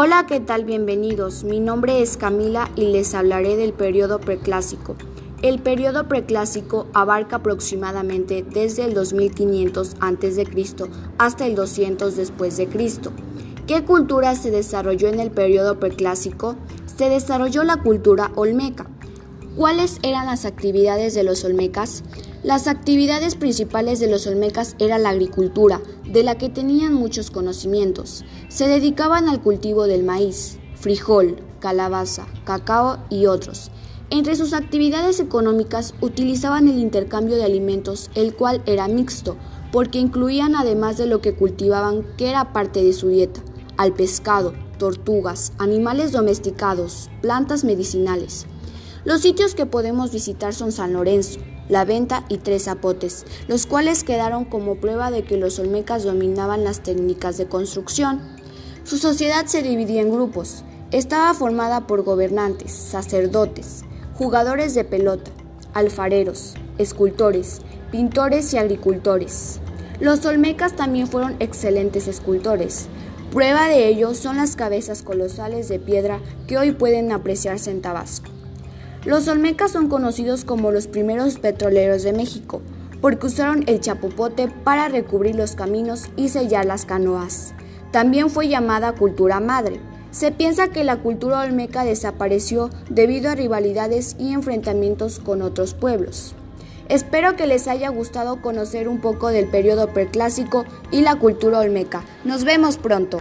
Hola, ¿qué tal? Bienvenidos. Mi nombre es Camila y les hablaré del periodo preclásico. El periodo preclásico abarca aproximadamente desde el 2500 a.C. hasta el 200 después de Cristo. ¿Qué cultura se desarrolló en el periodo preclásico? Se desarrolló la cultura olmeca. ¿Cuáles eran las actividades de los olmecas? Las actividades principales de los olmecas era la agricultura, de la que tenían muchos conocimientos. Se dedicaban al cultivo del maíz, frijol, calabaza, cacao y otros. Entre sus actividades económicas utilizaban el intercambio de alimentos, el cual era mixto, porque incluían además de lo que cultivaban, que era parte de su dieta, al pescado, tortugas, animales domesticados, plantas medicinales. Los sitios que podemos visitar son San Lorenzo, La Venta y Tres Zapotes, los cuales quedaron como prueba de que los olmecas dominaban las técnicas de construcción. Su sociedad se dividía en grupos. Estaba formada por gobernantes, sacerdotes, jugadores de pelota, alfareros, escultores, pintores y agricultores. Los olmecas también fueron excelentes escultores. Prueba de ello son las cabezas colosales de piedra que hoy pueden apreciarse en Tabasco. Los olmecas son conocidos como los primeros petroleros de México, porque usaron el chapopote para recubrir los caminos y sellar las canoas. También fue llamada cultura madre. Se piensa que la cultura olmeca desapareció debido a rivalidades y enfrentamientos con otros pueblos. Espero que les haya gustado conocer un poco del periodo preclásico y la cultura olmeca. Nos vemos pronto.